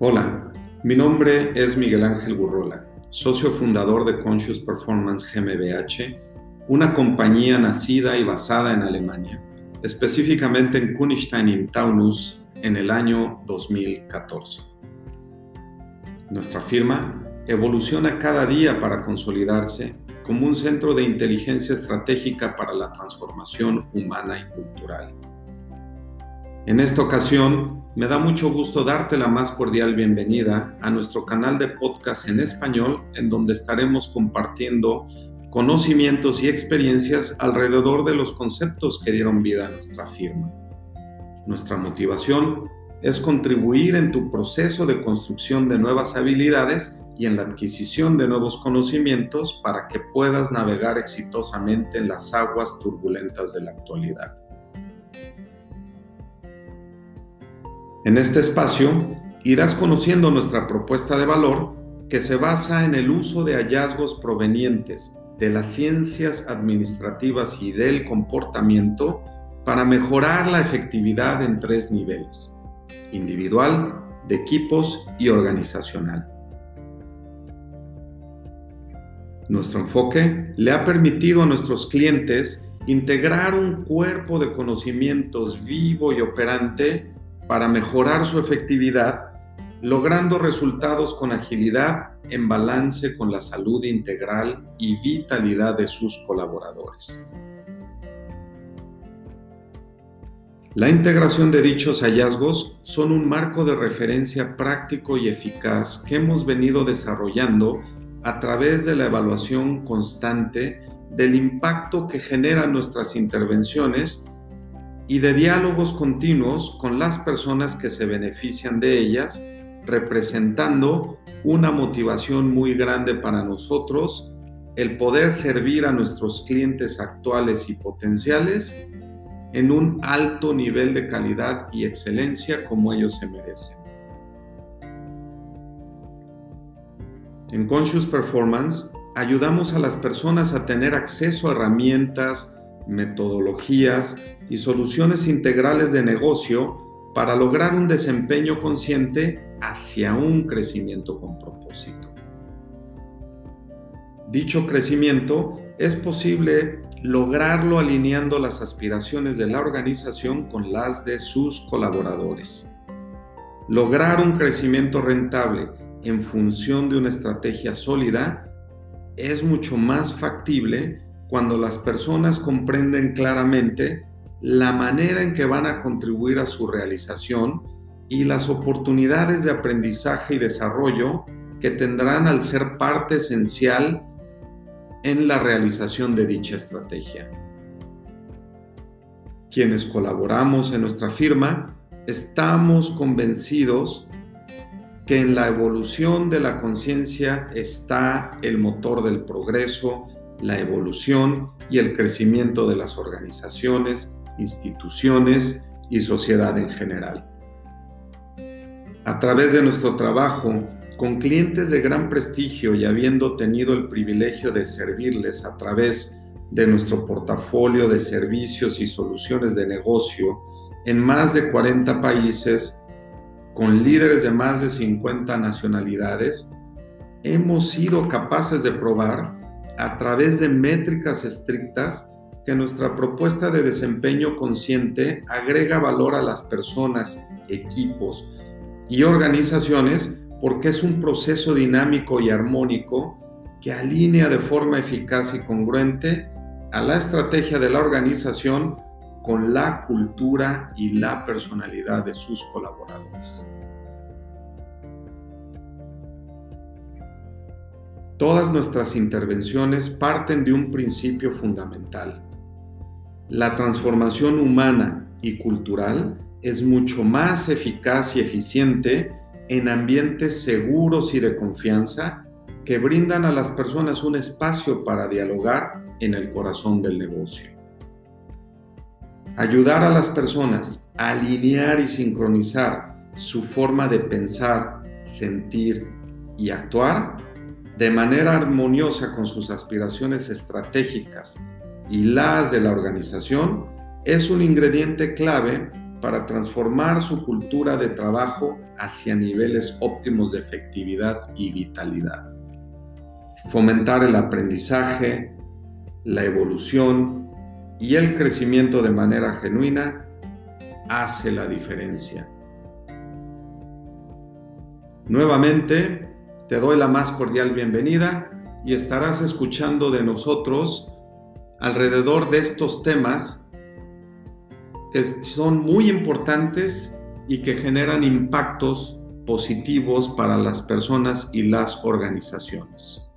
Hola, mi nombre es Miguel Ángel Burrola, socio fundador de Conscious Performance GmbH, una compañía nacida y basada en Alemania, específicamente en Königstein im Taunus en el año 2014. Nuestra firma evoluciona cada día para consolidarse como un centro de inteligencia estratégica para la transformación humana y cultural. En esta ocasión, me da mucho gusto darte la más cordial bienvenida a nuestro canal de podcast en español, en donde estaremos compartiendo conocimientos y experiencias alrededor de los conceptos que dieron vida a nuestra firma. Nuestra motivación es contribuir en tu proceso de construcción de nuevas habilidades y en la adquisición de nuevos conocimientos para que puedas navegar exitosamente en las aguas turbulentas de la actualidad. En este espacio irás conociendo nuestra propuesta de valor que se basa en el uso de hallazgos provenientes de las ciencias administrativas y del comportamiento para mejorar la efectividad en tres niveles, individual, de equipos y organizacional. Nuestro enfoque le ha permitido a nuestros clientes integrar un cuerpo de conocimientos vivo y operante para mejorar su efectividad, logrando resultados con agilidad en balance con la salud integral y vitalidad de sus colaboradores. La integración de dichos hallazgos son un marco de referencia práctico y eficaz que hemos venido desarrollando a través de la evaluación constante del impacto que generan nuestras intervenciones y de diálogos continuos con las personas que se benefician de ellas, representando una motivación muy grande para nosotros el poder servir a nuestros clientes actuales y potenciales en un alto nivel de calidad y excelencia como ellos se merecen. En Conscious Performance ayudamos a las personas a tener acceso a herramientas, metodologías y soluciones integrales de negocio para lograr un desempeño consciente hacia un crecimiento con propósito. Dicho crecimiento es posible lograrlo alineando las aspiraciones de la organización con las de sus colaboradores. Lograr un crecimiento rentable en función de una estrategia sólida es mucho más factible cuando las personas comprenden claramente la manera en que van a contribuir a su realización y las oportunidades de aprendizaje y desarrollo que tendrán al ser parte esencial en la realización de dicha estrategia. Quienes colaboramos en nuestra firma estamos convencidos que en la evolución de la conciencia está el motor del progreso, la evolución y el crecimiento de las organizaciones, instituciones y sociedad en general. A través de nuestro trabajo con clientes de gran prestigio y habiendo tenido el privilegio de servirles a través de nuestro portafolio de servicios y soluciones de negocio en más de 40 países, con líderes de más de 50 nacionalidades, hemos sido capaces de probar a través de métricas estrictas que nuestra propuesta de desempeño consciente agrega valor a las personas, equipos y organizaciones porque es un proceso dinámico y armónico que alinea de forma eficaz y congruente a la estrategia de la organización con la cultura y la personalidad de sus colaboradores. Todas nuestras intervenciones parten de un principio fundamental. La transformación humana y cultural es mucho más eficaz y eficiente en ambientes seguros y de confianza que brindan a las personas un espacio para dialogar en el corazón del negocio. Ayudar a las personas a alinear y sincronizar su forma de pensar, sentir y actuar de manera armoniosa con sus aspiraciones estratégicas y las de la organización es un ingrediente clave para transformar su cultura de trabajo hacia niveles óptimos de efectividad y vitalidad. Fomentar el aprendizaje, la evolución y el crecimiento de manera genuina hace la diferencia. Nuevamente, te doy la más cordial bienvenida y estarás escuchando de nosotros alrededor de estos temas que son muy importantes y que generan impactos positivos para las personas y las organizaciones.